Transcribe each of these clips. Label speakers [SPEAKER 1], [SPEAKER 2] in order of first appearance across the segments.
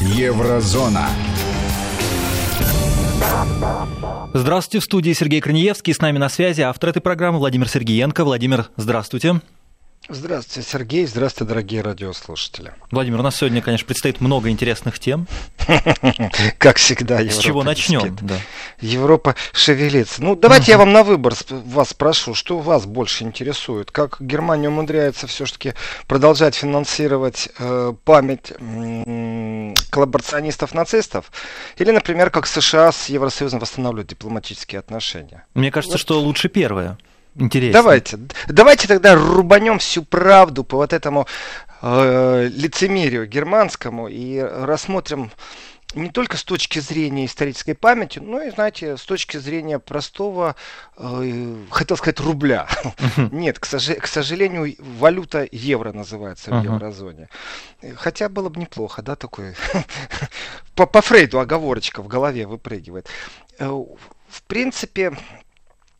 [SPEAKER 1] Еврозона.
[SPEAKER 2] Здравствуйте, в студии Сергей Корнеевский. С нами на связи автор этой программы Владимир Сергеенко. Владимир, здравствуйте.
[SPEAKER 3] Здравствуйте, Сергей. Здравствуйте, дорогие радиослушатели.
[SPEAKER 2] Владимир, у нас сегодня, конечно, предстоит много интересных тем.
[SPEAKER 3] Как всегда,
[SPEAKER 2] Европа. С чего начнем?
[SPEAKER 3] Да. Европа шевелится. Ну, давайте я вам на выбор вас спрошу, что вас больше интересует? Как Германия умудряется все-таки продолжать финансировать э, память э, коллаборационистов-нацистов? Или, например, как США с Евросоюзом восстанавливают дипломатические отношения?
[SPEAKER 2] Мне кажется, вот. что лучше первое интереснее.
[SPEAKER 3] Давайте, давайте тогда рубанем всю правду по вот этому э, лицемерию германскому и рассмотрим не только с точки зрения исторической памяти, но и, знаете, с точки зрения простого, э, хотел сказать, рубля. Нет, к, сож- к сожалению, валюта евро называется в еврозоне. Хотя было бы неплохо, да, такой. по, по Фрейду оговорочка в голове выпрыгивает. Э, в принципе,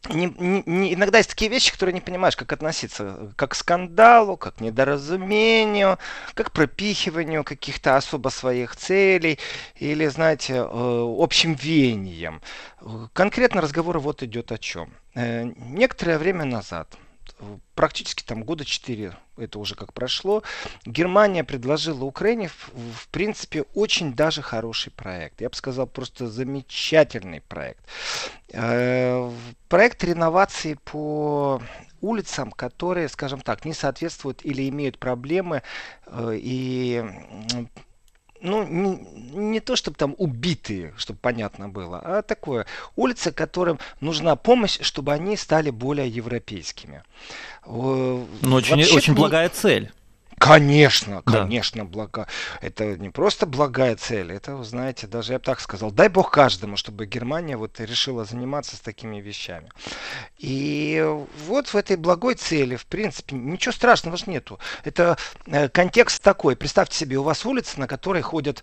[SPEAKER 3] не, не, иногда есть такие вещи, которые не понимаешь, как относиться, как к скандалу, как к недоразумению, как к пропихиванию каких-то особо своих целей или, знаете, э, общим веянием. Конкретно разговор вот идет о чем. Э, некоторое время назад практически там года 4, это уже как прошло, Германия предложила Украине в, в принципе очень даже хороший проект. Я бы сказал, просто замечательный проект. Э, проект реновации по улицам, которые, скажем так, не соответствуют или имеют проблемы э, и ну, не, не то чтобы там убитые, чтобы понятно было, а такое. Улицы, которым нужна помощь, чтобы они стали более европейскими.
[SPEAKER 2] Ну, очень, очень благая цель.
[SPEAKER 3] Конечно, конечно, да. благо. Это не просто благая цель, это, вы знаете, даже я бы так сказал, дай бог каждому, чтобы Германия вот решила заниматься с такими вещами. И вот в этой благой цели, в принципе, ничего страшного же нету. Это э, контекст такой. Представьте себе, у вас улица, на которой ходят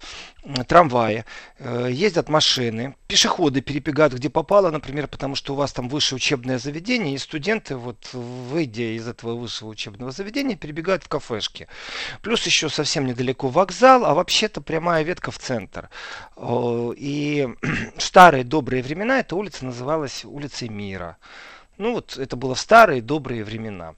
[SPEAKER 3] трамваи, э, ездят машины, пешеходы перебегают где попало, например, потому что у вас там высшее учебное заведение, и студенты, вот выйдя из этого высшего учебного заведения, перебегают в кафешки. Плюс еще совсем недалеко вокзал, а вообще-то прямая ветка в центр. И в старые добрые времена эта улица называлась улицей Мира. Ну вот это было в старые добрые времена.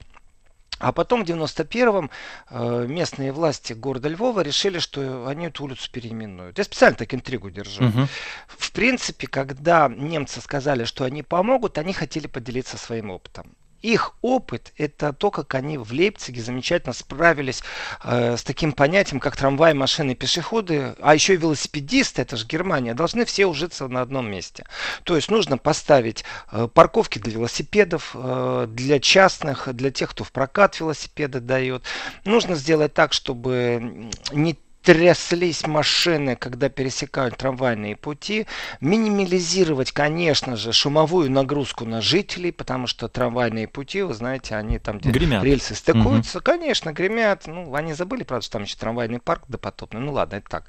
[SPEAKER 3] А потом в 91-м э, местные власти города Львова решили, что они эту улицу переименуют. Я специально так интригу держу. Угу. В принципе, когда немцы сказали, что они помогут, они хотели поделиться своим опытом их опыт это то, как они в Лейпциге замечательно справились э, с таким понятием, как трамвай, машины, пешеходы, а еще и велосипедисты, это же Германия, должны все ужиться на одном месте. То есть нужно поставить э, парковки для велосипедов, э, для частных, для тех, кто в прокат велосипеды дает. Нужно сделать так, чтобы не тряслись машины, когда пересекают трамвайные пути, минимализировать, конечно же, шумовую нагрузку на жителей, потому что трамвайные пути, вы знаете, они там, где гремят. рельсы стыкуются, угу. конечно, гремят. Ну, они забыли, правда, что там еще трамвайный парк допотопный. Ну ладно, это так.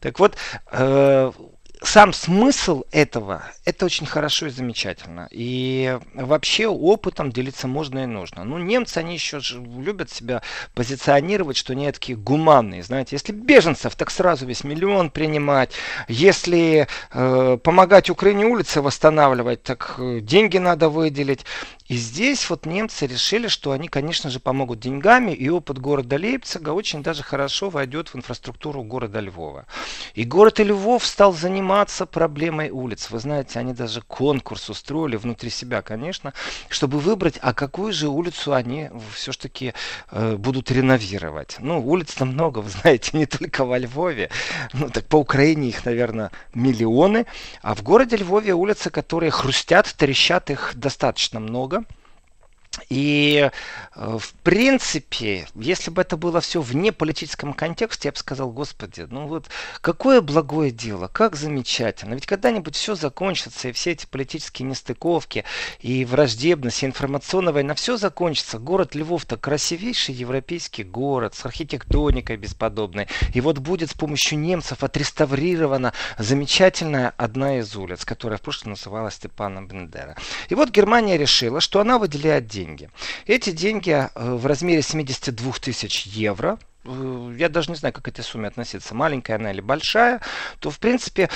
[SPEAKER 3] Так вот, э, сам смысл этого, это очень хорошо и замечательно. И вообще опытом делиться можно и нужно. Ну, немцы, они еще любят себя позиционировать, что они такие гуманные. Знаете, если беженцев, так сразу весь миллион принимать. Если э, помогать Украине улицы восстанавливать, так э, деньги надо выделить. И здесь вот немцы решили, что они, конечно же, помогут деньгами, и опыт города Лейпцига очень даже хорошо войдет в инфраструктуру города Львова. И город Львов стал заниматься проблемой улиц. Вы знаете, они даже конкурс устроили внутри себя, конечно, чтобы выбрать, а какую же улицу они все-таки э, будут реновировать. Ну, улиц там много, вы знаете, не только во Львове. Ну, так по Украине их, наверное, миллионы. А в городе Львове улицы, которые хрустят, трещат, их достаточно много. И, э, в принципе, если бы это было все вне политическом контексте, я бы сказал, господи, ну вот какое благое дело, как замечательно. Ведь когда-нибудь все закончится, и все эти политические нестыковки, и враждебность, и информационная война, все закончится. Город Львов-то красивейший европейский город, с архитектоникой бесподобной. И вот будет с помощью немцев отреставрирована замечательная одна из улиц, которая в прошлом называлась Степаном Бендера. И вот Германия решила, что она выделяет деньги деньги. Эти деньги э, в размере 72 тысяч евро э, я даже не знаю, как к этой сумме относиться, маленькая она или большая, то, в принципе,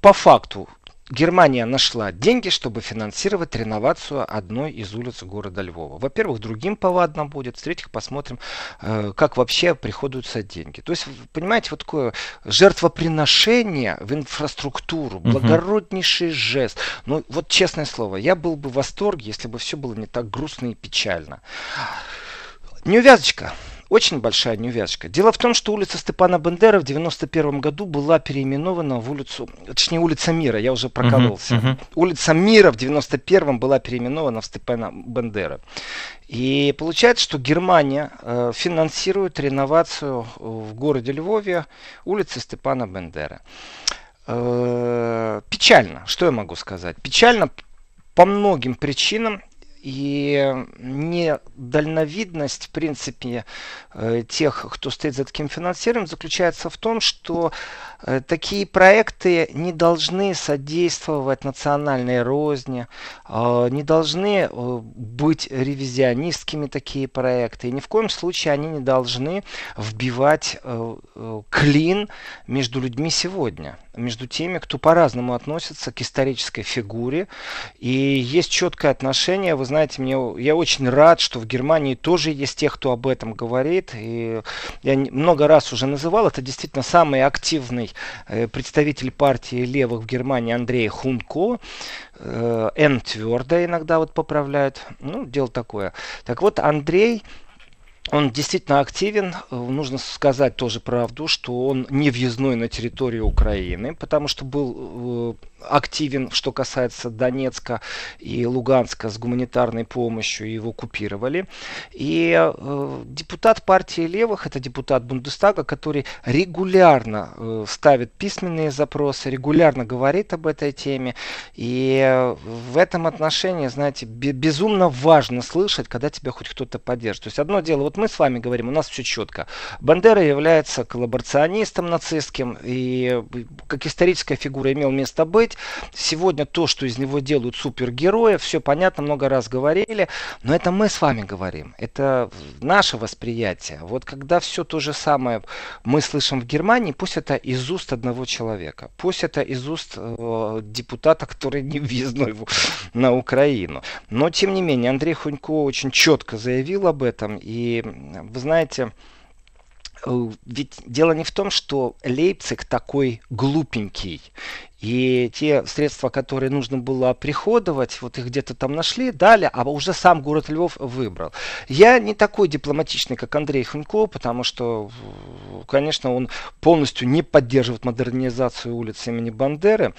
[SPEAKER 3] по факту Германия нашла деньги, чтобы финансировать реновацию одной из улиц города Львова. Во-первых, другим повадно будет. В-третьих, посмотрим, э, как вообще приходятся деньги. То есть, понимаете, вот такое жертвоприношение в инфраструктуру, благороднейший жест. Ну, вот честное слово, я был бы в восторге, если бы все было не так грустно и печально. Неувязочка. Очень большая неувязочка. Дело в том, что улица Степана Бендера в 91 году была переименована в улицу, точнее улица Мира, я уже прокололся. Uh-huh, uh-huh. Улица Мира в 91 была переименована в Степана Бендера. И получается, что Германия э, финансирует реновацию в городе Львове улицы Степана Бендера. Э, печально, что я могу сказать? Печально по многим причинам. И недальновидность, в принципе, э, тех, кто стоит за таким финансированием, заключается в том, что такие проекты не должны содействовать национальной розни, э, не должны быть ревизионистскими такие проекты. И ни в коем случае они не должны вбивать клин между людьми сегодня между теми, кто по-разному относится к исторической фигуре. И есть четкое отношение. Вы знаете, мне, я очень рад, что в Германии тоже есть те, кто об этом говорит. И я много раз уже называл, это действительно самый активный э, представитель партии левых в Германии Андрей Хунко. Э, Н твердо иногда вот поправляют. Ну, дело такое. Так вот, Андрей он действительно активен. Нужно сказать тоже правду, что он не въездной на территорию Украины, потому что был э, активен, что касается Донецка и Луганска с гуманитарной помощью, его купировали. И э, депутат партии левых, это депутат Бундестага, который регулярно э, ставит письменные запросы, регулярно говорит об этой теме. И в этом отношении, знаете, безумно важно слышать, когда тебя хоть кто-то поддержит. То есть одно дело, вот мы с вами говорим, у нас все четко. Бандера является коллаборационистом нацистским, и э, как историческая фигура имел место быть, быть. Сегодня то, что из него делают супергерои, все понятно, много раз говорили, но это мы с вами говорим, это наше восприятие. Вот когда все то же самое мы слышим в Германии, пусть это из уст одного человека, пусть это из уст э, депутата, который не въездной на Украину. Но, тем не менее, Андрей Хунько очень четко заявил об этом, и вы знаете, ведь дело не в том, что Лейпциг такой глупенький. И те средства, которые нужно было приходовать, вот их где-то там нашли, дали, а уже сам город Львов выбрал. Я не такой дипломатичный, как Андрей Хунько, потому что, конечно, он полностью не поддерживает модернизацию улиц имени Бандеры.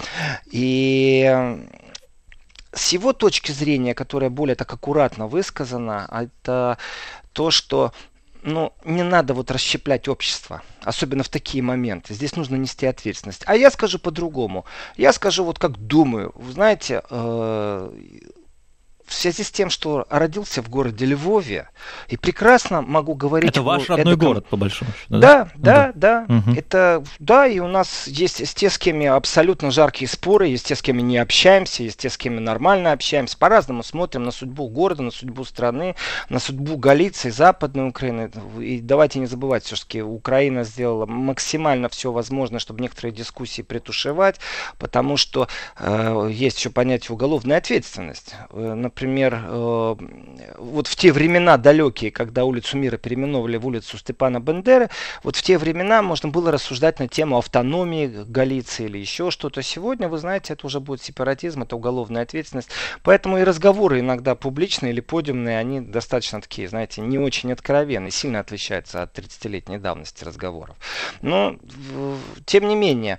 [SPEAKER 3] И с его точки зрения, которая более так аккуратно высказана, это то, что ну, не надо вот расщеплять общество, особенно в такие моменты. Здесь нужно нести ответственность. А я скажу по-другому. Я скажу вот как думаю. Вы знаете, э, в связи с тем, что родился в городе Львове, и прекрасно могу говорить...
[SPEAKER 2] Это ваш родной этом... город, по большому
[SPEAKER 3] счету, да? Да, да, да. Угу. Это, да, и у нас есть те, с кем абсолютно жаркие споры, есть те, с кем не общаемся, есть те, с кем нормально общаемся. По-разному смотрим на судьбу города, на судьбу страны, на судьбу Галиции, Западной Украины. И давайте не забывать, все-таки Украина сделала максимально все возможное, чтобы некоторые дискуссии притушевать, потому что э, есть еще понятие уголовной ответственности. Э, например, например, э, вот в те времена далекие, когда улицу Мира переименовали в улицу Степана Бендеры, вот в те времена можно было рассуждать на тему автономии Галиции или еще что-то. Сегодня, вы знаете, это уже будет сепаратизм, это уголовная ответственность. Поэтому и разговоры иногда публичные или подиумные, они достаточно такие, знаете, не очень откровенные, сильно отличаются от 30-летней давности разговоров. Но, тем не менее,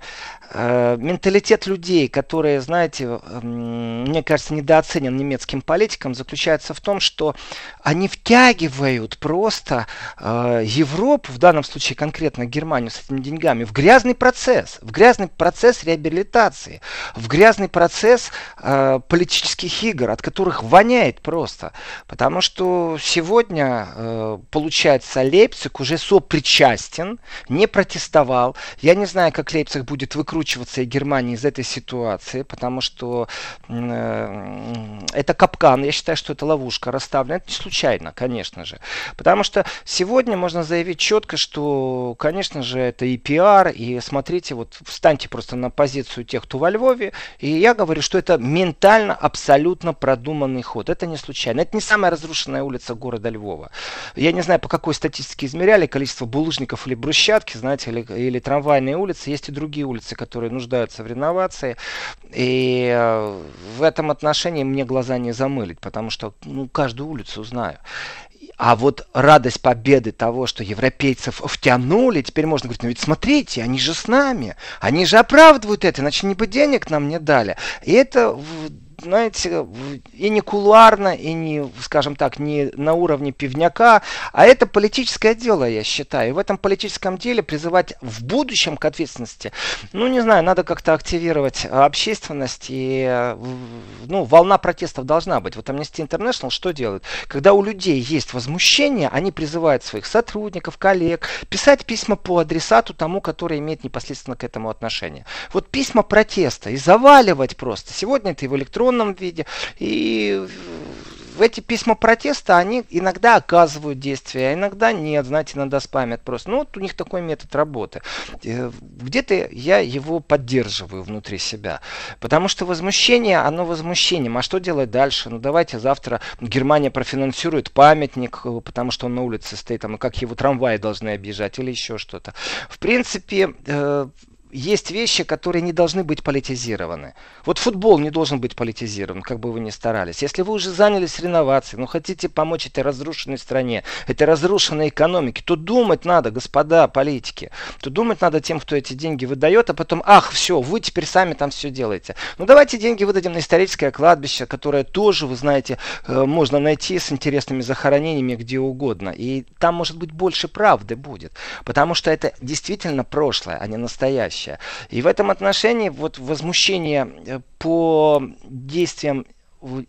[SPEAKER 3] э, менталитет людей, которые, знаете, мне кажется, недооценен немецким политикам заключается в том, что они втягивают просто э, Европу, в данном случае конкретно Германию с этими деньгами, в грязный процесс, в грязный процесс реабилитации, в грязный процесс э, политических игр, от которых воняет просто. Потому что сегодня, э, получается, Лейпциг уже сопричастен, не протестовал. Я не знаю, как Лейпциг будет выкручиваться и Германия из этой ситуации, потому что э, это кап капкан, я считаю, что это ловушка расставлена. Это не случайно, конечно же. Потому что сегодня можно заявить четко, что, конечно же, это и пиар, и смотрите, вот встаньте просто на позицию тех, кто во Львове, и я говорю, что это ментально абсолютно продуманный ход. Это не случайно. Это не самая разрушенная улица города Львова. Я не знаю, по какой статистике измеряли количество булыжников или брусчатки, знаете, или, или трамвайные улицы. Есть и другие улицы, которые нуждаются в реновации. И э, в этом отношении мне глаза не замылить, потому что ну, каждую улицу знаю. А вот радость победы того, что европейцев втянули, теперь можно говорить, ну ведь смотрите, они же с нами, они же оправдывают это, иначе не бы денег нам не дали. И это знаете, и не кулуарно, и не, скажем так, не на уровне пивняка, а это политическое дело, я считаю. И в этом политическом деле призывать в будущем к ответственности, ну, не знаю, надо как-то активировать общественность, и, ну, волна протестов должна быть. Вот Amnesty International что делает? Когда у людей есть возмущение, они призывают своих сотрудников, коллег писать письма по адресату тому, который имеет непосредственно к этому отношение. Вот письма протеста и заваливать просто. Сегодня это и в электронном электронном виде. И эти письма протеста, они иногда оказывают действие, а иногда нет, знаете, иногда спамят просто. Ну, вот у них такой метод работы. Э, где-то я его поддерживаю внутри себя. Потому что возмущение, оно возмущением. А что делать дальше? Ну, давайте завтра Германия профинансирует памятник, э, потому что он на улице стоит, там, как его трамваи должны объезжать или еще что-то. В принципе, э, есть вещи, которые не должны быть политизированы. Вот футбол не должен быть политизирован, как бы вы ни старались. Если вы уже занялись реновацией, ну хотите помочь этой разрушенной стране, этой разрушенной экономике, то думать надо, господа политики. То думать надо тем, кто эти деньги выдает, а потом, ах, все, вы теперь сами там все делаете. Ну давайте деньги выдадим на историческое кладбище, которое тоже, вы знаете, э, можно найти с интересными захоронениями где угодно. И там, может быть, больше правды будет. Потому что это действительно прошлое, а не настоящее будущее. И в этом отношении вот возмущение э, по действиям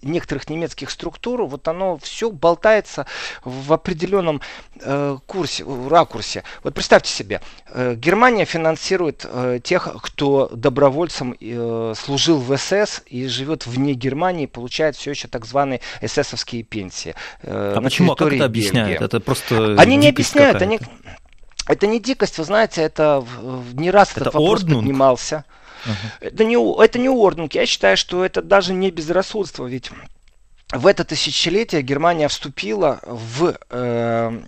[SPEAKER 3] некоторых немецких структур, вот оно все болтается в определенном э, курсе, ракурсе. Вот представьте себе, э, Германия финансирует э, тех, кто добровольцем э, служил в СС и живет вне Германии, получает все еще так званые эсэсовские пенсии.
[SPEAKER 2] Э, а почему? А как это объясняют? Это просто
[SPEAKER 3] Они не объясняют, они это не дикость, вы знаете, это не раз это этот вопрос орднунг? поднимался. Uh-huh. Это, не, это не орднунг. Я считаю, что это даже не безрассудство, ведь в это тысячелетие Германия вступила в... Э,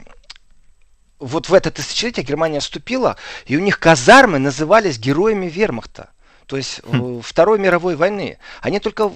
[SPEAKER 3] вот в это тысячелетие Германия вступила, и у них казармы назывались героями вермахта. То есть хм. Второй мировой войны. Они только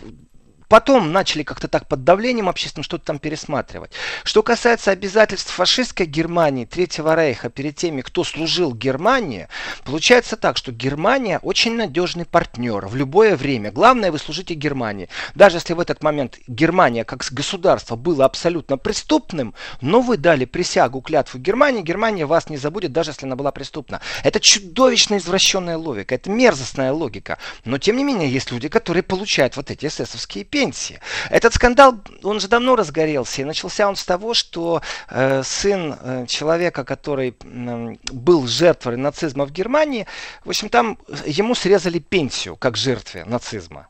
[SPEAKER 3] Потом начали как-то так под давлением общественным что-то там пересматривать. Что касается обязательств фашистской Германии, Третьего Рейха перед теми, кто служил Германии, получается так, что Германия очень надежный партнер в любое время. Главное, вы служите Германии. Даже если в этот момент Германия как государство было абсолютно преступным, но вы дали присягу, клятву Германии, Германия вас не забудет, даже если она была преступна. Это чудовищно извращенная логика, это мерзостная логика. Но тем не менее, есть люди, которые получают вот эти эсэсовские пенсии пенсии. Этот скандал, он же давно разгорелся, и начался он с того, что э, сын э, человека, который э, был жертвой нацизма в Германии, в общем, там ему срезали пенсию как жертве нацизма.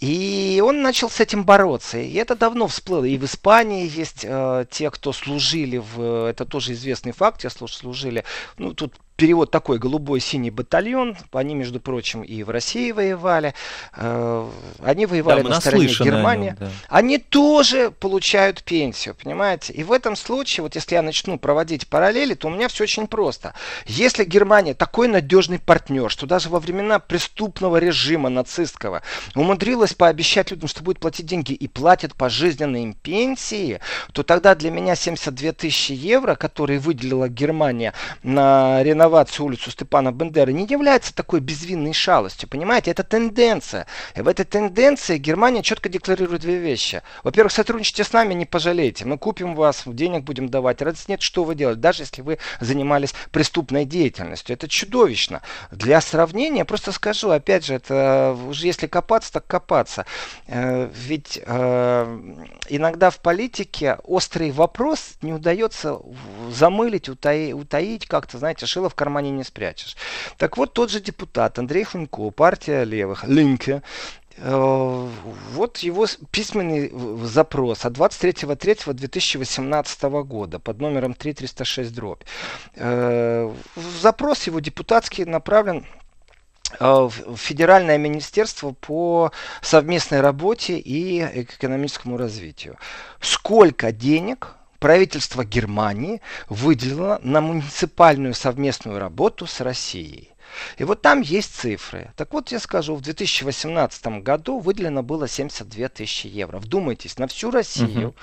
[SPEAKER 3] И он начал с этим бороться. И это давно всплыло. И в Испании есть э, те, кто служили в... Это тоже известный факт, те служили... Ну, тут перевод такой, голубой синий батальон, они, между прочим, и в России воевали, э, они воевали да, на стороне Германии, нем, да. они тоже получают пенсию, понимаете? И в этом случае, вот если я начну проводить параллели, то у меня все очень просто. Если Германия такой надежный партнер, что даже во времена преступного режима нацистского умудрилась пообещать людям, что будет платить деньги и платит пожизненные им пенсии, то тогда для меня 72 тысячи евро, которые выделила Германия на реновацию реновацию улицу Степана Бендеры не является такой безвинной шалостью, понимаете? Это тенденция. И в этой тенденции Германия четко декларирует две вещи. Во-первых, сотрудничайте с нами, не пожалеете. Мы купим вас, денег будем давать. Раз нет, что вы делаете, даже если вы занимались преступной деятельностью. Это чудовищно. Для сравнения, просто скажу, опять же, это уже если копаться, так копаться. Э, ведь э, иногда в политике острый вопрос не удается замылить, утаить, утаить как-то, знаете, шило в кармане не спрячешь. Так вот, тот же депутат Андрей Хунько, партия левых, Линке, Э, вот его письменный запрос от 23.03.2018 года под номером 3306 дробь. Э, запрос его депутатский направлен э, в Федеральное министерство по совместной работе и экономическому развитию. Сколько денег правительство Германии выделило на муниципальную совместную работу с Россией? И вот там есть цифры. Так вот, я скажу, в 2018 году выделено было 72 тысячи евро. Вдумайтесь, на всю Россию угу.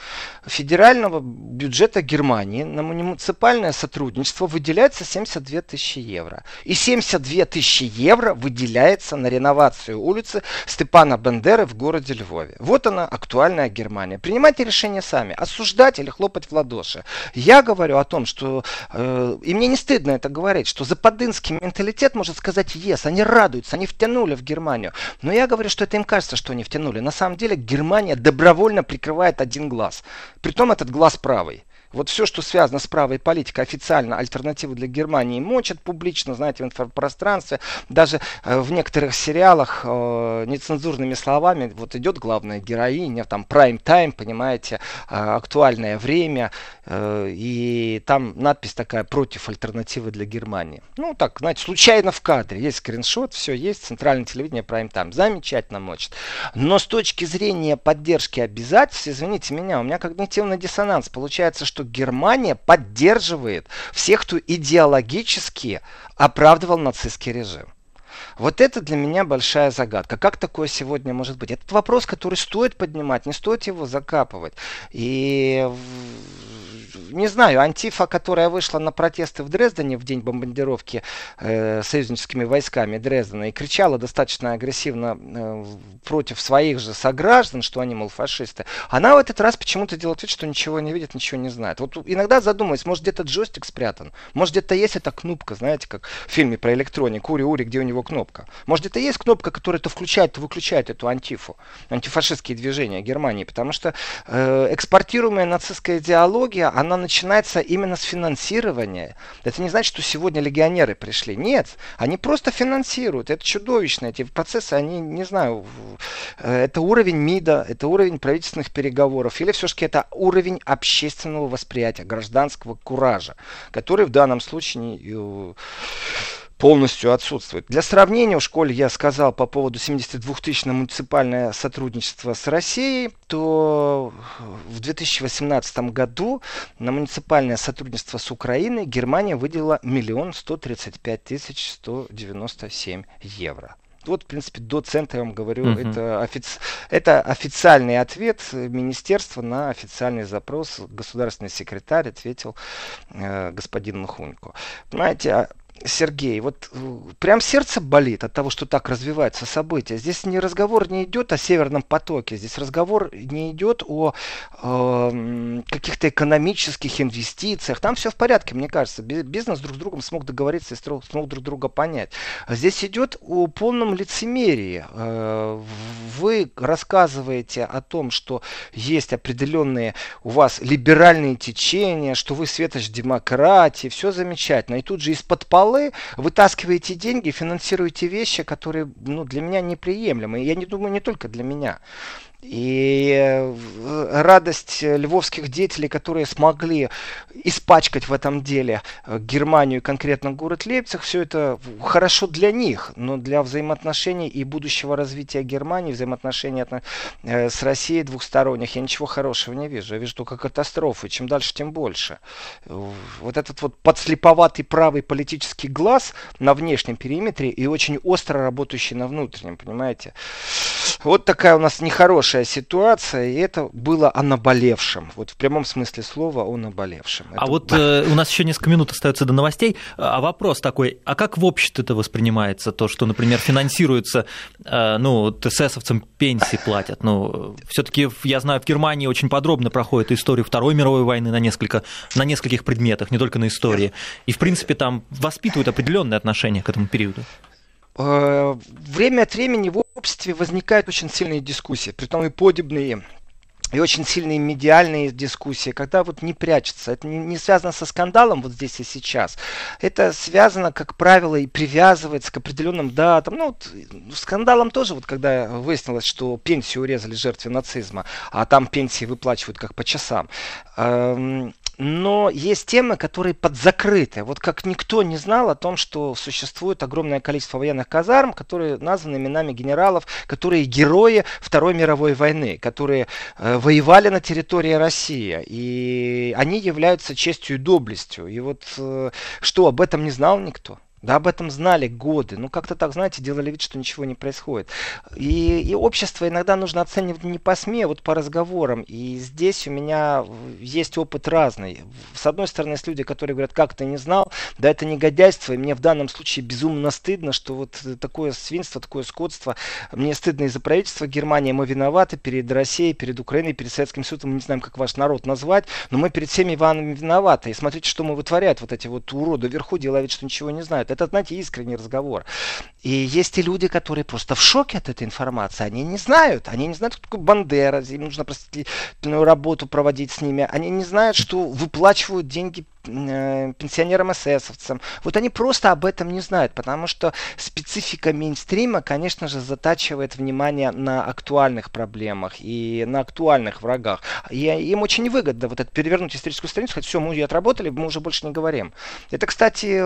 [SPEAKER 3] федерального бюджета Германии на муниципальное сотрудничество выделяется 72 тысячи евро. И 72 тысячи евро выделяется на реновацию улицы Степана Бандеры в городе Львове. Вот она, актуальная Германия. Принимайте решение сами, осуждать или хлопать в ладоши. Я говорю о том, что, э, и мне не стыдно это говорить, что западынский менталитет может сказать yes, они радуются, они втянули в Германию. Но я говорю, что это им кажется, что они втянули. На самом деле Германия добровольно прикрывает один глаз. Притом этот глаз правый. Вот все, что связано с правой политикой, официально альтернативы для Германии мочат публично, знаете, в инфопространстве. Даже э, в некоторых сериалах э, нецензурными словами вот идет главная героиня, там прайм-тайм, понимаете, э, актуальное время. И там надпись такая против альтернативы для Германии. Ну, так, знаете, случайно в кадре. Есть скриншот, все есть, центральное телевидение прайм-тайм. Замечательно мочит. Но с точки зрения поддержки обязательств, извините меня, у меня когнитивный диссонанс. Получается, что Германия поддерживает всех, кто идеологически оправдывал нацистский режим. Вот это для меня большая загадка. Как такое сегодня может быть? Этот вопрос, который стоит поднимать, не стоит его закапывать. И не знаю, Антифа, которая вышла на протесты в Дрездене в день бомбардировки э, союзническими войсками Дрездена и кричала достаточно агрессивно э, против своих же сограждан, что они, мол, фашисты, она в этот раз почему-то делает вид, что ничего не видит, ничего не знает. Вот иногда задумываюсь, может где-то джойстик спрятан, может где-то есть эта кнопка, знаете, как в фильме про электроник, Ури-Ури, где у него кнопка. Может где-то есть кнопка, которая то включает, то выключает эту антифу, антифашистские движения Германии, потому что э, экспортируемая нацистская идеология, она начинается именно с финансирования. Это не значит, что сегодня легионеры пришли. Нет, они просто финансируют. Это чудовищно. Эти процессы, они, не знаю, э, это уровень МИДа, это уровень правительственных переговоров, или все-таки это уровень общественного восприятия, гражданского куража, который в данном случае э, полностью отсутствует. Для сравнения, в школе я сказал по поводу 72 тысяч на муниципальное сотрудничество с Россией, то в 2018 году на муниципальное сотрудничество с Украиной Германия выделила миллион сто тридцать пять тысяч сто девяносто семь евро. Вот, в принципе, до центра, я вам говорю, uh-huh. это, офици... это официальный ответ министерства на официальный запрос. Государственный секретарь ответил э, господин Махунько. Понимаете, а Сергей, вот э, прям сердце болит от того, что так развиваются события. Здесь не разговор не идет о Северном потоке, здесь разговор не идет о э, каких-то экономических инвестициях. Там все в порядке, мне кажется. Бизнес друг с другом смог договориться и смог друг друга понять. Здесь идет о полном лицемерии. Э, вы рассказываете о том, что есть определенные у вас либеральные течения, что вы светоч демократии, все замечательно. И тут же из-под пола полы, вытаскиваете деньги, финансируете вещи, которые ну, для меня неприемлемы. Я не думаю, не только для меня. И э, радость львовских деятелей, которые смогли испачкать в этом деле э, Германию, конкретно город Лейпциг, все это хорошо для них, но для взаимоотношений и будущего развития Германии, взаимоотношений э, с Россией двухсторонних, я ничего хорошего не вижу. Я вижу только катастрофы. Чем дальше, тем больше. Вот этот вот подслеповатый правый политический глаз на внешнем периметре и очень остро работающий на внутреннем, понимаете? Вот такая у нас нехорошая ситуация, и это было о наболевшем. Вот в прямом смысле слова о наболевшем.
[SPEAKER 2] А это... Вот э, у нас еще несколько минут остается до новостей. А вопрос такой, а как в обществе это воспринимается, то, что, например, финансируется, э, ну, ТССовцам пенсии платят? Ну, все-таки я знаю, в Германии очень подробно проходит история Второй мировой войны на, несколько, на нескольких предметах, не только на истории. И, в принципе, там воспитывают определенные отношения к этому периоду.
[SPEAKER 3] Э, время от времени в обществе возникают очень сильные дискуссии, при том и подобные и очень сильные медиальные дискуссии, когда вот не прячется. Это не, не связано со скандалом вот здесь и сейчас. Это связано, как правило, и привязывается к определенным датам. Ну, вот, скандалом тоже, вот когда выяснилось, что пенсию урезали жертве нацизма, а там пенсии выплачивают как по часам. Эм, но есть темы, которые подзакрыты. Вот как никто не знал о том, что существует огромное количество военных казарм, которые названы именами генералов, которые герои Второй мировой войны, которые э, воевали на территории России. И они являются честью и доблестью. И вот э, что, об этом не знал никто? Да об этом знали годы. Ну, как-то так, знаете, делали вид, что ничего не происходит. И, и общество иногда нужно оценивать не по СМИ, а вот по разговорам. И здесь у меня есть опыт разный. С одной стороны, есть люди, которые говорят, как ты не знал, да это негодяйство, и мне в данном случае безумно стыдно, что вот такое свинство, такое скотство. Мне стыдно из-за правительства Германии, мы виноваты перед Россией, перед Украиной, перед Советским Союзом, мы не знаем, как ваш народ назвать, но мы перед всеми Иванами виноваты. И смотрите, что мы вытворяют, вот эти вот уроды вверху, делают вид, что ничего не знают. Это, знаете, искренний разговор. И есть и люди, которые просто в шоке от этой информации. Они не знают. Они не знают, кто такой Бандера. Им нужно простительную работу проводить с ними. Они не знают, что выплачивают деньги Э, пенсионерам-эсэсовцам. Вот они просто об этом не знают, потому что специфика мейнстрима, конечно же, затачивает внимание на актуальных проблемах и на актуальных врагах. И им очень выгодно вот это перевернуть историческую страницу, сказать, все, мы ее отработали, мы уже больше не говорим. Это, кстати,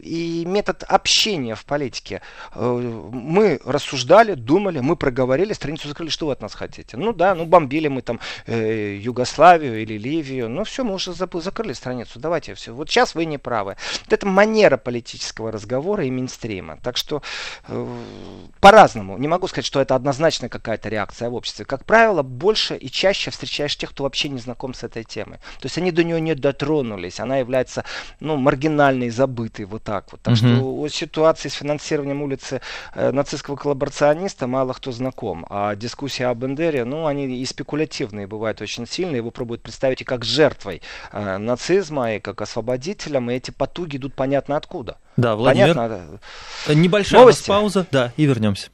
[SPEAKER 3] и метод общения в политике. Э, мы рассуждали, думали, мы проговорили, страницу закрыли, что вы от нас хотите? Ну да, ну бомбили мы там э, Югославию или Ливию, ну все, мы уже закрыли страницу, давайте все. Вот сейчас вы не правы. Вот это манера политического разговора и мейнстрима. Так что э, по-разному. Не могу сказать, что это однозначно какая-то реакция в обществе. Как правило, больше и чаще встречаешь тех, кто вообще не знаком с этой темой. То есть они до нее не дотронулись. Она является ну, маргинальной, забытой вот так вот. Так mm-hmm. что о ситуации с финансированием улицы э, нацистского коллаборациониста мало кто знаком. А дискуссии о Бендере, ну, они и спекулятивные бывают очень сильные. Его пробуют представить и как жертвой э, нацизма, как освободителям, и эти потуги идут понятно откуда.
[SPEAKER 2] Да, Владимир, понятно. небольшая Новости. пауза, да, и вернемся.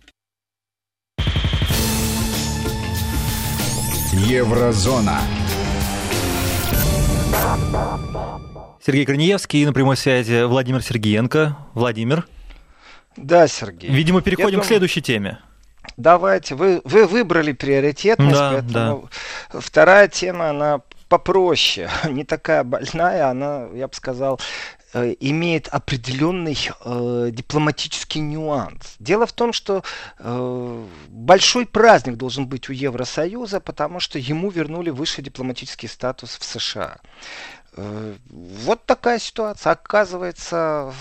[SPEAKER 1] Еврозона.
[SPEAKER 2] Сергей Корнеевский и на прямой связи Владимир Сергеенко. Владимир.
[SPEAKER 3] Да, Сергей.
[SPEAKER 2] Видимо, переходим думаю... к следующей теме.
[SPEAKER 3] Давайте. Вы, вы выбрали приоритетность, да, поэтому да. вторая тема, она попроще, не такая больная, она, я бы сказал, э, имеет определенный э, дипломатический нюанс. Дело в том, что э, большой праздник должен быть у Евросоюза, потому что ему вернули высший дипломатический статус в США. Э, вот такая ситуация. Оказывается,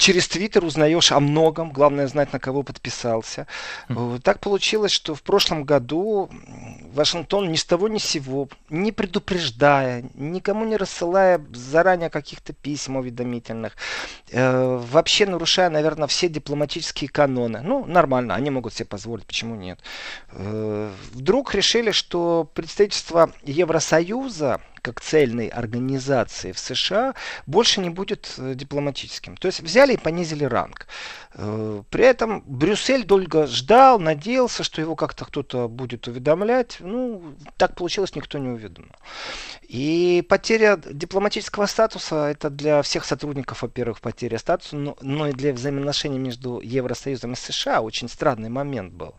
[SPEAKER 3] через Твиттер узнаешь о многом, главное знать, на кого подписался. Mm. Так получилось, что в прошлом году Вашингтон ни с того ни с сего, не предупреждая, никому не рассылая заранее каких-то писем уведомительных, э, вообще нарушая, наверное, все дипломатические каноны. Ну, нормально, они могут себе позволить, почему нет. Э, вдруг решили, что представительство Евросоюза как цельной организации в США больше не будет э, дипломатическим. То есть взяли и понизили ранг. Э, при этом Брюссель долго ждал, надеялся, что его как-то кто-то будет уведомлять. Ну, так получилось, никто не уведомил. И потеря дипломатического статуса это для всех сотрудников, во-первых, потеря статуса, но, но и для взаимоотношений между Евросоюзом и США очень странный момент был.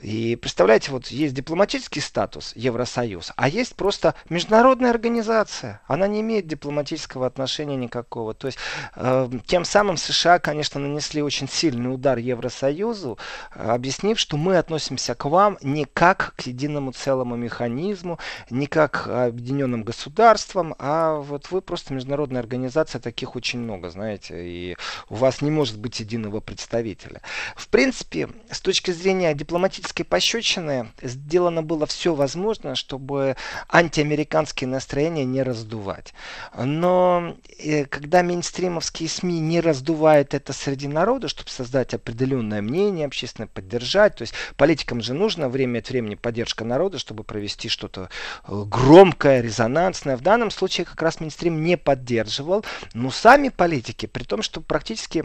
[SPEAKER 3] И представляете, вот есть дипломатический статус Евросоюз, а есть просто международная организация. Она не имеет дипломатического отношения никакого. То есть э, тем самым США, конечно, нанесли очень сильный удар Евросоюзу, объяснив, что мы относимся к вам не как к единому целому механизму, не как к объединенным государствам, а вот вы просто международная организация, таких очень много, знаете, и у вас не может быть единого представителя. В принципе, с точки зрения дипломатической пощечины, сделано было все возможное, чтобы антиамериканские настроения не раздувать. Но э, когда мейнстримовские СМИ не раздувают это среди народа, чтобы создать определенное мнение общественное, поддержать, то есть политикам же нужно время от времени поддержка народа, чтобы провести что-то э, громкое, резонансное. В данном случае как раз мейнстрим не поддерживал. Но сами политики, при том, что практически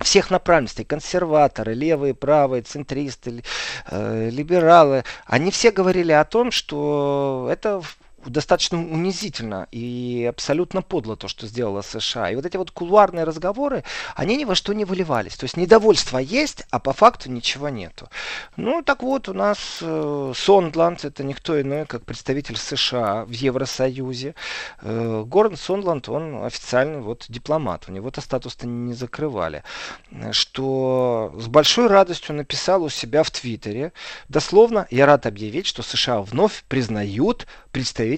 [SPEAKER 3] всех направленностей, консерваторы, левые, правые, центристы, э, либералы, они все говорили о том, что это достаточно унизительно и абсолютно подло то, что сделала США. И вот эти вот кулуарные разговоры, они ни во что не выливались. То есть недовольство есть, а по факту ничего нету. Ну, так вот, у нас э, Сондланд, это никто иной, как представитель США в Евросоюзе. Э, Горн Сондланд, он официальный вот дипломат. У него-то статус-то не закрывали. Что с большой радостью написал у себя в Твиттере. Дословно, я рад объявить, что США вновь признают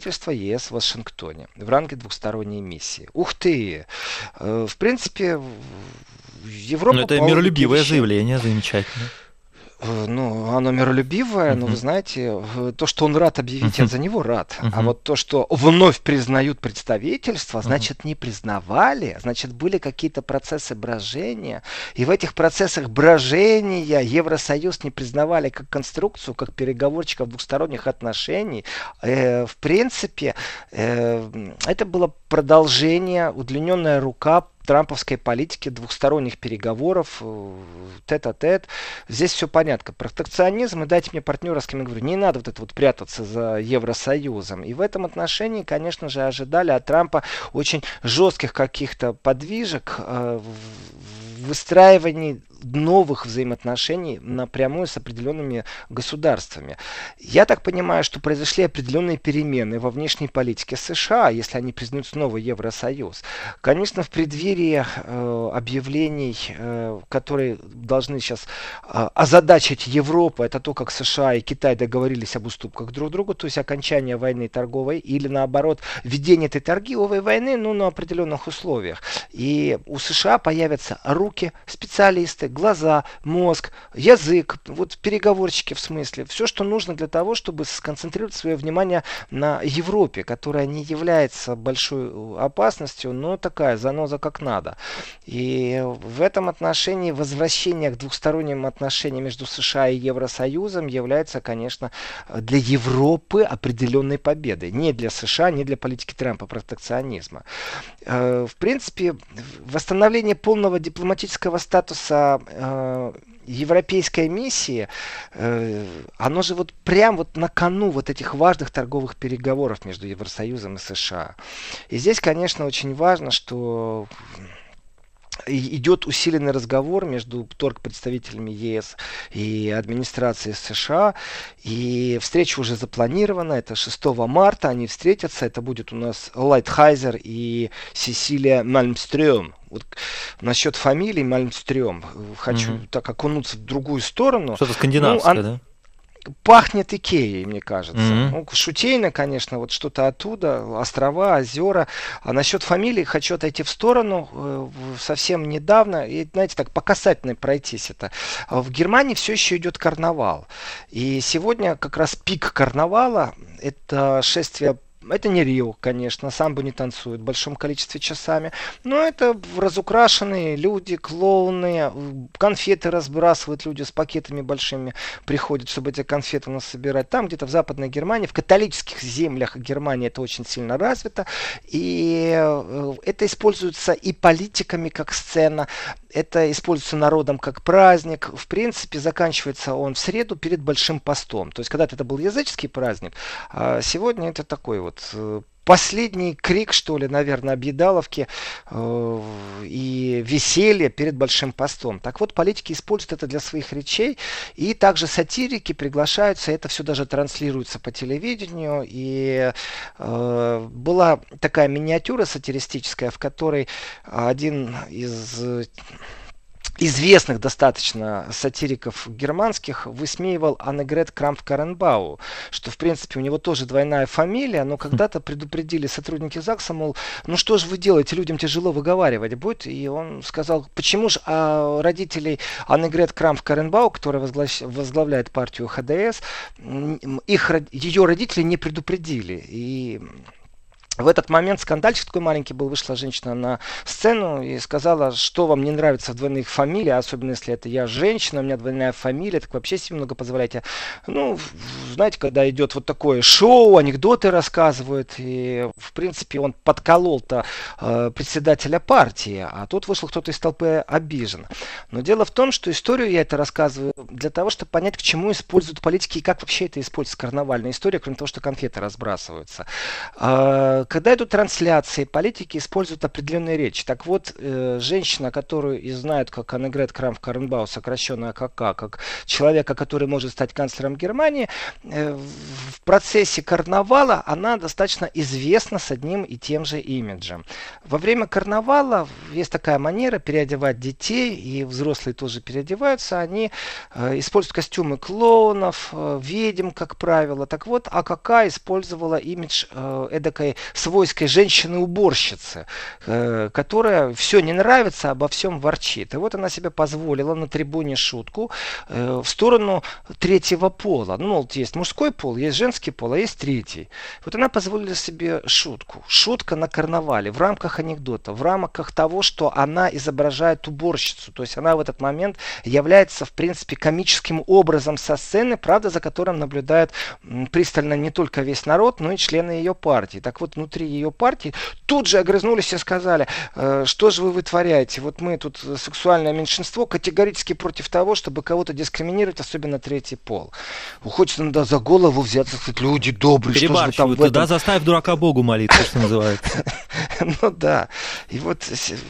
[SPEAKER 3] представительство ЕС в Вашингтоне в ранге двухсторонней миссии. Ух ты! Э, в принципе, Европа...
[SPEAKER 2] Ну, это миролюбивое заявление, замечательно.
[SPEAKER 3] Ну, оно миролюбивое, uh-huh. но вы знаете, то, что он рад объявить, uh-huh. я за него рад. Uh-huh. А вот то, что вновь признают представительство, значит, не признавали, значит, были какие-то процессы брожения. И в этих процессах брожения Евросоюз не признавали как конструкцию, как переговорчиков двухсторонних отношений. Э, в принципе, э, это было продолжение, удлиненная рука трамповской политики, двухсторонних переговоров, э, тет-а-тет. Здесь все понятно. Протекционизм, и дайте мне партнера, с кем я говорю, не надо вот это вот прятаться за Евросоюзом. И в этом отношении, конечно же, ожидали от Трампа очень жестких каких-то подвижек э, в выстраивании новых взаимоотношений напрямую с определенными государствами. Я так понимаю, что произошли определенные перемены во внешней политике США, если они признают снова Евросоюз. Конечно, в преддверии э, объявлений, э, которые должны сейчас э, озадачить Европу, это то, как США и Китай договорились об уступках друг другу, то есть окончание войны торговой или наоборот введение этой торговой войны, ну, на определенных условиях. И у США появятся руки, специалисты, глаза, мозг, язык, вот переговорщики в смысле, все, что нужно для того, чтобы сконцентрировать свое внимание на Европе, которая не является большой опасностью, но такая заноза как надо. И в этом отношении возвращение к двухсторонним отношениям между США и Евросоюзом является, конечно, для Европы определенной победой. Не для США, не для политики Трампа протекционизма. Э, в принципе, восстановление полного дипломатического статуса э, европейской миссии, э, оно же вот прям вот на кону вот этих важных торговых переговоров между Евросоюзом и США. И здесь, конечно, очень важно, что идет усиленный разговор между торг-представителями ЕС и администрацией США. И встреча уже запланирована. Это 6 марта. Они встретятся. Это будет у нас Лайтхайзер и Сесилия Мальмстрём. Вот насчет фамилии Мальмстрём. Хочу mm-hmm. так окунуться в другую сторону.
[SPEAKER 2] Что-то скандинавское, ну, да?
[SPEAKER 3] Пахнет Икеей, мне кажется. Mm-hmm. Ну, шутейно, конечно, вот что-то оттуда, острова, озера. А насчет фамилии хочу отойти в сторону. Э, совсем недавно, и, знаете, так по касательной пройтись это. В Германии все еще идет карнавал. И сегодня как раз пик карнавала. Это шествие это не Рио, конечно, самбо не танцует в большом количестве часами, но это разукрашенные люди, клоуны, конфеты разбрасывают люди с пакетами большими, приходят, чтобы эти конфеты нас собирать. Там где-то в Западной Германии, в католических землях Германии это очень сильно развито, и э, это используется и политиками как сцена, это используется народом как праздник. В принципе, заканчивается он в среду перед Большим постом. То есть, когда-то это был языческий праздник, а сегодня это такой вот э, последний крик, что ли, наверное, объедаловки э, и веселье перед Большим постом. Так вот, политики используют это для своих речей, и также сатирики приглашаются, это все даже транслируется по телевидению, и э, была такая миниатюра сатиристическая, в которой один из известных достаточно сатириков германских высмеивал Аннегрет Крамф Каренбау, что, в принципе, у него тоже двойная фамилия, но когда-то предупредили сотрудники ЗАГСа, мол, ну что же вы делаете, людям тяжело выговаривать будет, и он сказал, почему же а родителей Аннегрет Крамф Каренбау, которая возглавляет партию ХДС, их, ее родители не предупредили, и В этот момент скандальчик такой маленький был, вышла женщина на сцену и сказала, что вам не нравится в двойных фамилиях, особенно если это я женщина, у меня двойная фамилия, так вообще себе много позволяете. Ну, знаете, когда идет вот такое шоу, анекдоты рассказывают, и, в принципе, он подколол-то э, председателя партии, а тут вышел кто-то из толпы обижен. Но дело в том, что историю я это рассказываю для того, чтобы понять, к чему используют политики и как вообще это используется карнавальная история, кроме того, что конфеты разбрасываются. Когда идут трансляции, политики используют определенные речи. Так вот, э, женщина, которую и знают как Аннегрет Крамф-Каренбау, сокращенно АКК, как человека, который может стать канцлером Германии, э, в процессе карнавала она достаточно известна с одним и тем же имиджем. Во время карнавала есть такая манера переодевать детей, и взрослые тоже переодеваются. Они э, используют костюмы клоунов, ведьм, как правило. Так вот, АКК использовала имидж эдакой свойской женщины-уборщицы, э, которая все не нравится, обо всем ворчит. И вот она себе позволила на трибуне шутку э, в сторону третьего пола. Ну, мол, есть мужской пол, есть женский пол, а есть третий. Вот она позволила себе шутку. Шутка на карнавале в рамках анекдота, в рамках того, что она изображает уборщицу. То есть она в этот момент является, в принципе, комическим образом со сцены, правда, за которым наблюдает пристально не только весь народ, но и члены ее партии. Так вот, внутри ее партии тут же огрызнулись и сказали, э, что же вы вытворяете? Вот мы тут сексуальное меньшинство категорически против того, чтобы кого-то дискриминировать, особенно третий пол. Хочется иногда за голову взяться, сказать, люди добрые, что же там в этом...
[SPEAKER 2] Да, заставь дурака Богу молиться, что называется.
[SPEAKER 3] Ну да. И вот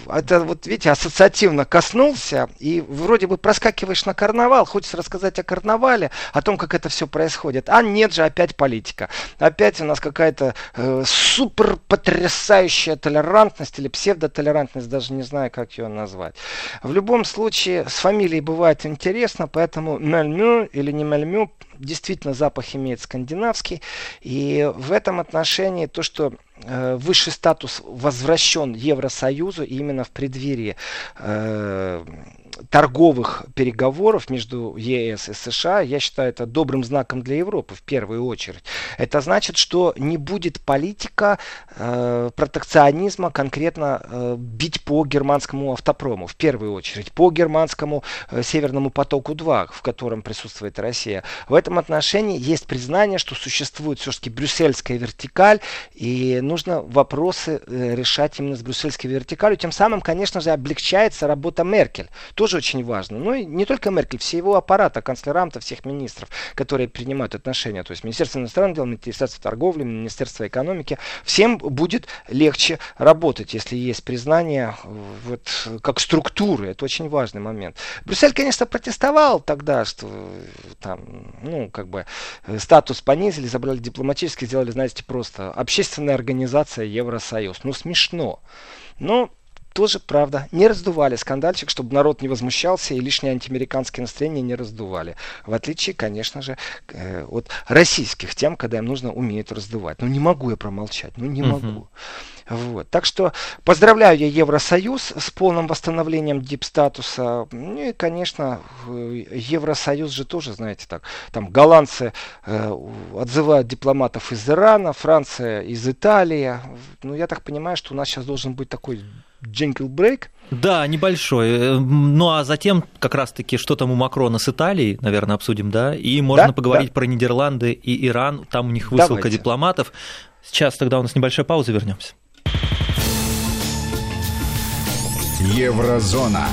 [SPEAKER 3] это вот, видите, ассоциативно коснулся, и вроде бы проскакиваешь на карнавал, хочется рассказать о карнавале, о том, как это все происходит. А нет же, опять политика. Опять у нас какая-то э, супер потрясающая толерантность или псевдотолерантность, даже не знаю, как ее назвать. В любом случае, с фамилией бывает интересно, поэтому Мельмю или не Мельмю действительно запах имеет скандинавский. И в этом отношении то, что э, высший статус возвращен Евросоюзу именно в преддверии э, торговых переговоров между ЕС и США, я считаю это добрым знаком для Европы в первую очередь. Это значит, что не будет политика э, протекционизма конкретно э, бить по германскому автопрому в первую очередь, по германскому э, Северному потоку-2, в котором присутствует Россия. В этом отношении есть признание, что существует все-таки брюссельская вертикаль, и нужно вопросы э, решать именно с брюссельской вертикалью. Тем самым, конечно же, облегчается работа Меркель. Тоже тоже очень важно. Ну и не только Меркель, все его аппарата, канцлерамта, всех министров, которые принимают отношения. То есть Министерство иностранных дел, Министерство торговли, Министерство экономики. Всем будет легче работать, если есть признание вот, как структуры. Это очень важный момент. Брюссель, конечно, протестовал тогда, что там, ну, как бы статус понизили, забрали дипломатически, сделали, знаете, просто общественная организация Евросоюз. Ну, смешно. Но тоже правда. Не раздували скандальчик, чтобы народ не возмущался и лишние антиамериканские настроения не раздували. В отличие, конечно же, э, от российских тем, когда им нужно умеют раздувать. Ну не могу я промолчать, ну не могу. Вот. Так что поздравляю я Евросоюз с полным восстановлением дип-статуса. Ну и, конечно, Евросоюз же тоже, знаете, так, там голландцы э, отзывают дипломатов из Ирана, Франция из Италии. Ну, я так понимаю, что у нас сейчас должен быть такой джингл брейк.
[SPEAKER 2] Да, небольшой. Э, ну а затем как раз-таки что там у Макрона с Италией, наверное, обсудим, да? И можно да? поговорить да. про Нидерланды и Иран. Там у них высылка Давайте. дипломатов. Сейчас тогда у нас небольшая пауза, вернемся.
[SPEAKER 1] Еврозона.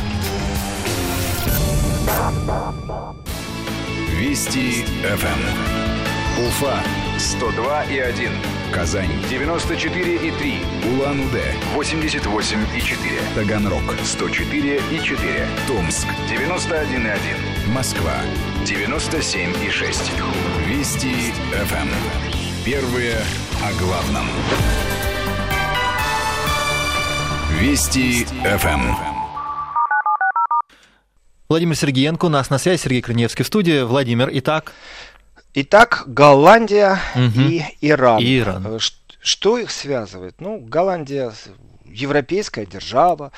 [SPEAKER 1] Вести ФМ. Уфа 102 и 1. Казань 94 и 3. Улан-Удэ 88 и 4. Таганрог 104 и 4. Томск 91 и 1. Москва 97 и 6. Вести ФМ. Первые о главном. Вести ФМ.
[SPEAKER 2] Владимир Сергеенко у нас на связи, Сергей Крыневский в студии. Владимир, итак.
[SPEAKER 3] Итак, Голландия угу. и Иран.
[SPEAKER 2] И Иран.
[SPEAKER 3] Э, что их связывает? Ну, Голландия европейская держава,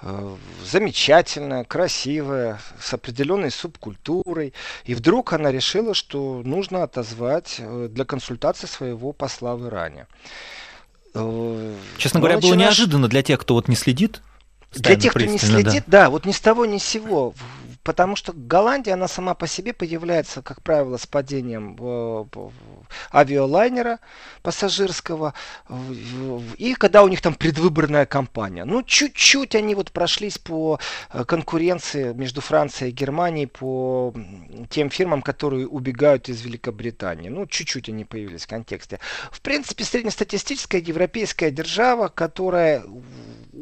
[SPEAKER 3] э, замечательная, красивая, с определенной субкультурой. И вдруг она решила, что нужно отозвать э, для консультации своего посла в Иране
[SPEAKER 2] Честно говоря, было неожиданно для тех, кто вот не следит.
[SPEAKER 3] Для тех, кто не следит, да. да, вот ни с того ни с сего потому что Голландия, она сама по себе появляется, как правило, с падением авиалайнера пассажирского, и когда у них там предвыборная кампания. Ну, чуть-чуть они вот прошлись по э, конкуренции между Францией и Германией по тем фирмам, которые убегают из Великобритании. Ну, чуть-чуть они появились в контексте. В принципе, среднестатистическая европейская держава, которая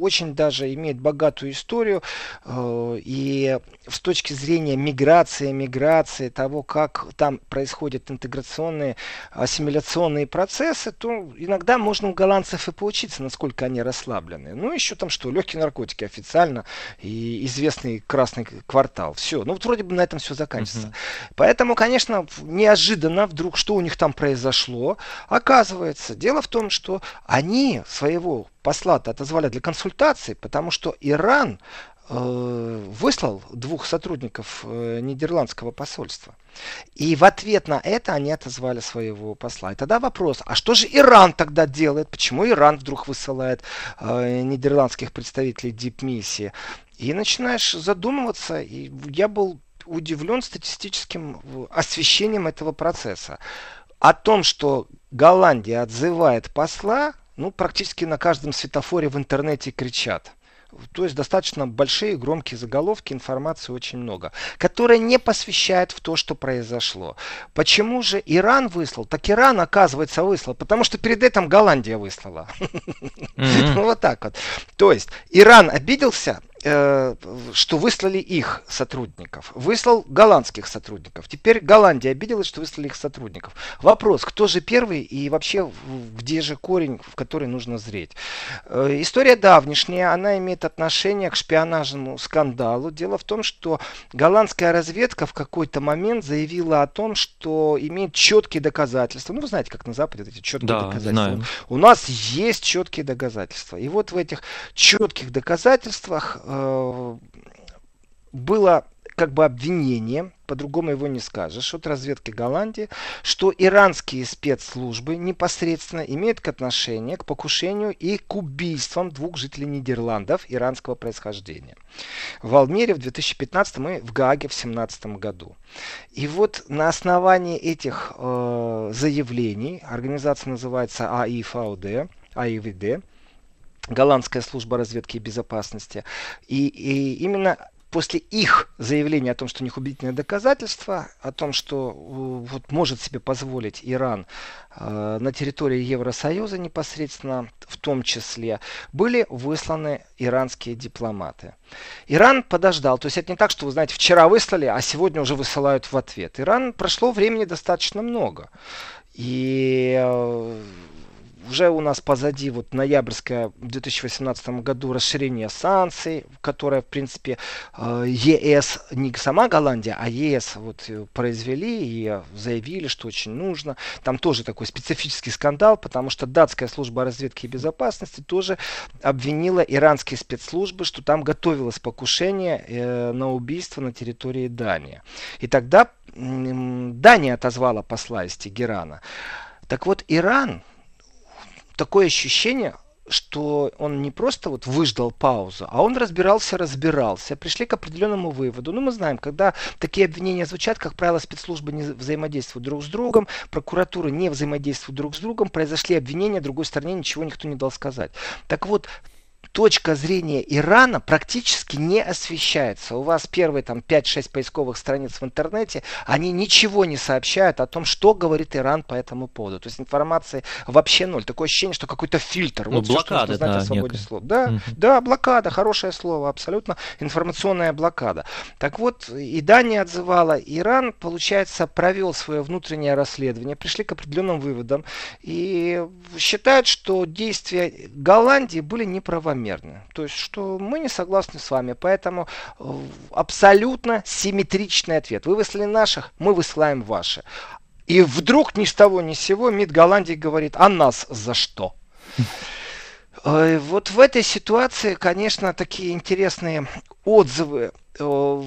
[SPEAKER 3] очень даже имеет богатую историю э, и с точки зрения миграции, миграции, того, как там происходят интеграционные, ассимиляционные процессы, то иногда можно у голландцев и поучиться, насколько они расслаблены. Ну, еще там что, легкие наркотики официально и известный красный квартал. Все, ну вот вроде бы на этом все заканчивается. Uh-huh. Поэтому, конечно, неожиданно вдруг, что у них там произошло, оказывается, дело в том, что они своего посла-то отозвали для консультации, потому что Иран э, выслал двух сотрудников э, нидерландского посольства. И в ответ на это они отозвали своего посла. И тогда вопрос, а что же Иран тогда делает? Почему Иран вдруг высылает э, нидерландских представителей дипмиссии? И начинаешь задумываться, и я был удивлен статистическим э, освещением этого процесса. О том, что Голландия отзывает посла, ну, практически на каждом светофоре в интернете кричат. То есть достаточно большие громкие заголовки, информации очень много, которая не посвящает в то, что произошло. Почему же Иран выслал? Так Иран, оказывается, выслал, потому что перед этим Голландия выслала. Ну вот так вот. То есть Иран обиделся, что выслали их сотрудников. Выслал голландских сотрудников. Теперь Голландия обиделась, что выслали их сотрудников. Вопрос, кто же первый и вообще где же корень, в который нужно зреть. Э, история давнишняя, она имеет отношение к шпионажному скандалу. Дело в том, что голландская разведка в какой-то момент заявила о том, что имеет четкие доказательства. Ну, вы знаете, как на Западе эти четкие да, доказательства. Знаю. У нас есть четкие доказательства. И вот в этих четких доказательствах Э, было как бы обвинение, по-другому его не скажешь, от разведки Голландии, что иранские спецслужбы непосредственно имеют к отношению к покушению и к убийствам двух жителей Нидерландов иранского происхождения. В Алмере в 2015 и в Гааге в 2017 году. И вот на основании этих э, заявлений, организация называется АИФАУД, АИВД, голландская служба разведки и безопасности. И, и именно после их заявления о том, что у них убедительные доказательства, о том, что э, вот, может себе позволить Иран э, на территории Евросоюза непосредственно, в том числе, были высланы иранские дипломаты. Иран подождал, то есть это не так, что вы знаете, вчера выслали, а сегодня уже высылают в ответ. Иран прошло времени достаточно много. И э, уже у нас позади вот ноябрьское в 2018 году расширение санкций, которое, в принципе, э, ЕС, не сама Голландия, а ЕС вот э, произвели и заявили, что очень нужно. Там тоже такой специфический скандал, потому что датская служба разведки и безопасности тоже обвинила иранские спецслужбы, что там готовилось покушение э, на убийство на территории Дании. И тогда Дания отозвала посла из Тегерана. Так вот, Иран такое ощущение, что он не просто вот выждал паузу, а он разбирался, разбирался, пришли к определенному выводу. Ну, мы знаем, когда такие обвинения звучат, как правило, спецслужбы не взаимодействуют друг с другом, прокуратура не взаимодействует друг с другом, произошли обвинения, другой стороне ничего никто не дал сказать. Так вот, точка зрения Ирана практически не освещается. У вас первые там 5-6 поисковых страниц в интернете, они ничего не сообщают о том, что говорит Иран по этому поводу. То есть информации вообще ноль. Такое ощущение, что какой-то фильтр.
[SPEAKER 2] Ну, вот блокада, все, что да, о свободе
[SPEAKER 3] некая. слова. Да, угу. да, блокада, хорошее слово, абсолютно информационная блокада. Так вот, и Дания отзывала, Иран, получается, провел свое внутреннее расследование, пришли к определенным выводам и считают, что действия Голландии были неправомерны равномерны. То есть, что мы не согласны с вами, поэтому э, абсолютно симметричный ответ. Вы выслали наших, мы высылаем ваши. И вдруг ни с того ни с сего МИД Голландии говорит, а нас за что? Э, вот в этой ситуации, конечно, такие интересные отзывы э,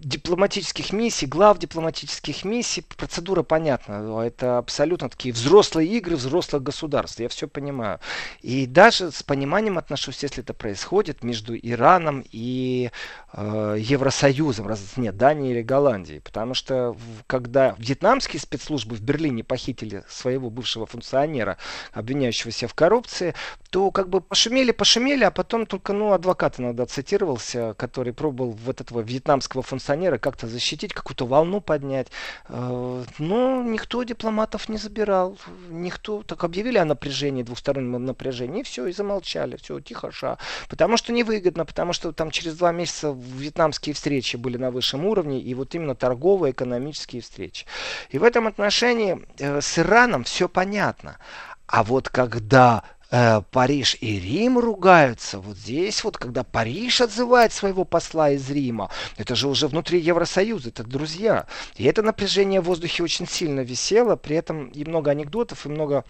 [SPEAKER 3] дипломатических миссий, глав дипломатических миссий, процедура понятна. Это абсолютно такие взрослые игры взрослых государств. Я все понимаю. И даже с пониманием отношусь, если это происходит между Ираном и э, Евросоюзом, раз нет, Данией или Голландией. Потому что когда вьетнамские спецслужбы в Берлине похитили своего бывшего функционера, обвиняющегося в коррупции, то как бы пошумели, пошумели, а потом только, ну, адвокат иногда цитировался, который пробовал вот этого вьетнамского функционера как-то защитить, какую-то волну поднять. Э, но никто дипломатов не забирал. Никто. Так объявили о напряжении, двухстороннем напряжении, и все, и замолчали. Все, тихо, ша. Потому что невыгодно, потому что там через два месяца вьетнамские встречи были на высшем уровне, и вот именно торговые, экономические встречи. И в этом отношении э, с Ираном все понятно. А вот когда э, Париж и Рим ругаются. Вот здесь вот, когда Париж отзывает своего посла из Рима, это же уже внутри Евросоюза, это друзья. И это напряжение в воздухе очень сильно висело, при этом и много анекдотов, и много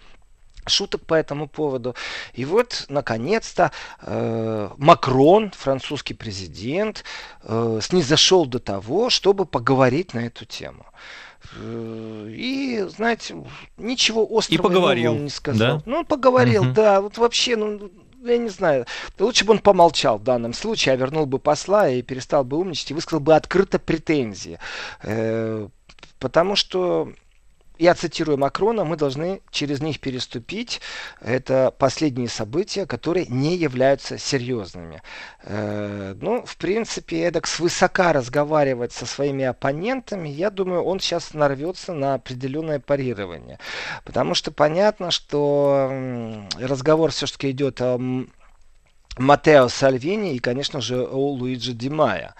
[SPEAKER 3] шуток по этому поводу. И вот, наконец-то, э, Макрон, французский президент, э, снизошел до того, чтобы поговорить на эту тему. Э, и, знаете, ничего острого
[SPEAKER 2] и поговорил,
[SPEAKER 3] он не сказал. Да? Ну, он поговорил, угу. да. Вот вообще, ну, я не знаю, лучше бы он помолчал в данном случае, а вернул бы посла и перестал бы умничать, и высказал бы открыто претензии. Э, потому что я цитирую Макрона, мы должны через них переступить. Это последние события, которые не являются серьезными. Э, ну, в принципе, эдак свысока разговаривать со своими оппонентами, я думаю, он сейчас нарвется на определенное парирование. Потому что понятно, что разговор все-таки идет о Матео Сальвини и, конечно же, о Луиджи Димая.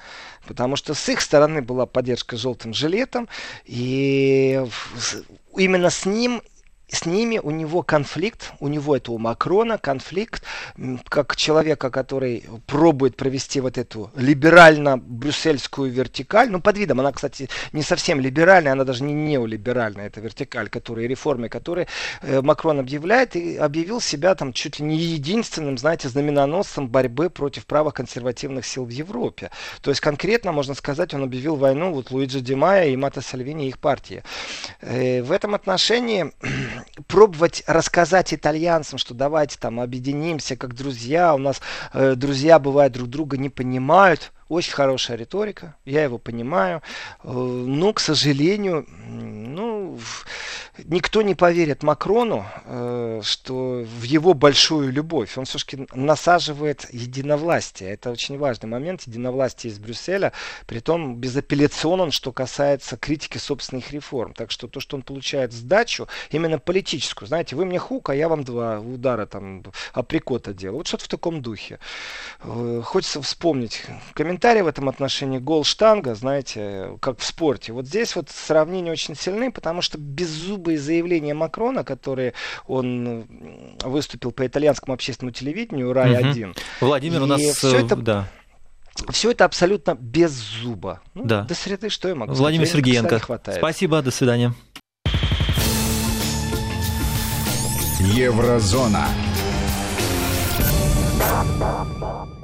[SPEAKER 3] Потому что с их стороны была поддержка желтым жилетом, и именно с ним с ними у него конфликт, у него это у Макрона конфликт, как человека, который пробует провести вот эту либерально-брюссельскую вертикаль, ну, под видом, она, кстати, не совсем либеральная, она даже не неолиберальная, эта вертикаль, которая, реформы, которые э, Макрон объявляет, и объявил себя там чуть ли не единственным, знаете, знаменоносцем борьбы против правых консервативных сил в Европе. То есть конкретно, можно сказать, он объявил войну вот Луиджи Димая и Мата Сальвини и их партии. Э, в этом отношении пробовать рассказать итальянцам, что давайте там объединимся как друзья, у нас э, друзья бывают друг друга не понимают. Очень хорошая риторика, я его понимаю. Э, но, к сожалению, ну, никто не поверит Макрону, э, что в его большую любовь. Он все-таки насаживает единовластие. Это очень важный момент, единовластие из Брюсселя, при том безапелляционен, что касается критики собственных реформ. Так что то, что он получает сдачу, именно политическую, знаете, вы мне хук, а я вам два удара там априкота делаю. Вот что-то в таком духе. Э, хочется вспомнить комментарий в этом отношении. Гол штанга, знаете, как в спорте. Вот здесь вот сравнения очень сильны, потому что беззубый особые заявления Макрона, которые он выступил по итальянскому общественному телевидению, Рай-1. Угу.
[SPEAKER 2] Владимир, и у нас... Все
[SPEAKER 3] это...
[SPEAKER 2] Да.
[SPEAKER 3] Все это абсолютно без зуба.
[SPEAKER 2] Ну, да.
[SPEAKER 3] До среды что я могу
[SPEAKER 2] Владимир сказать? Сергеенко. Спасибо, до свидания.
[SPEAKER 1] Еврозона.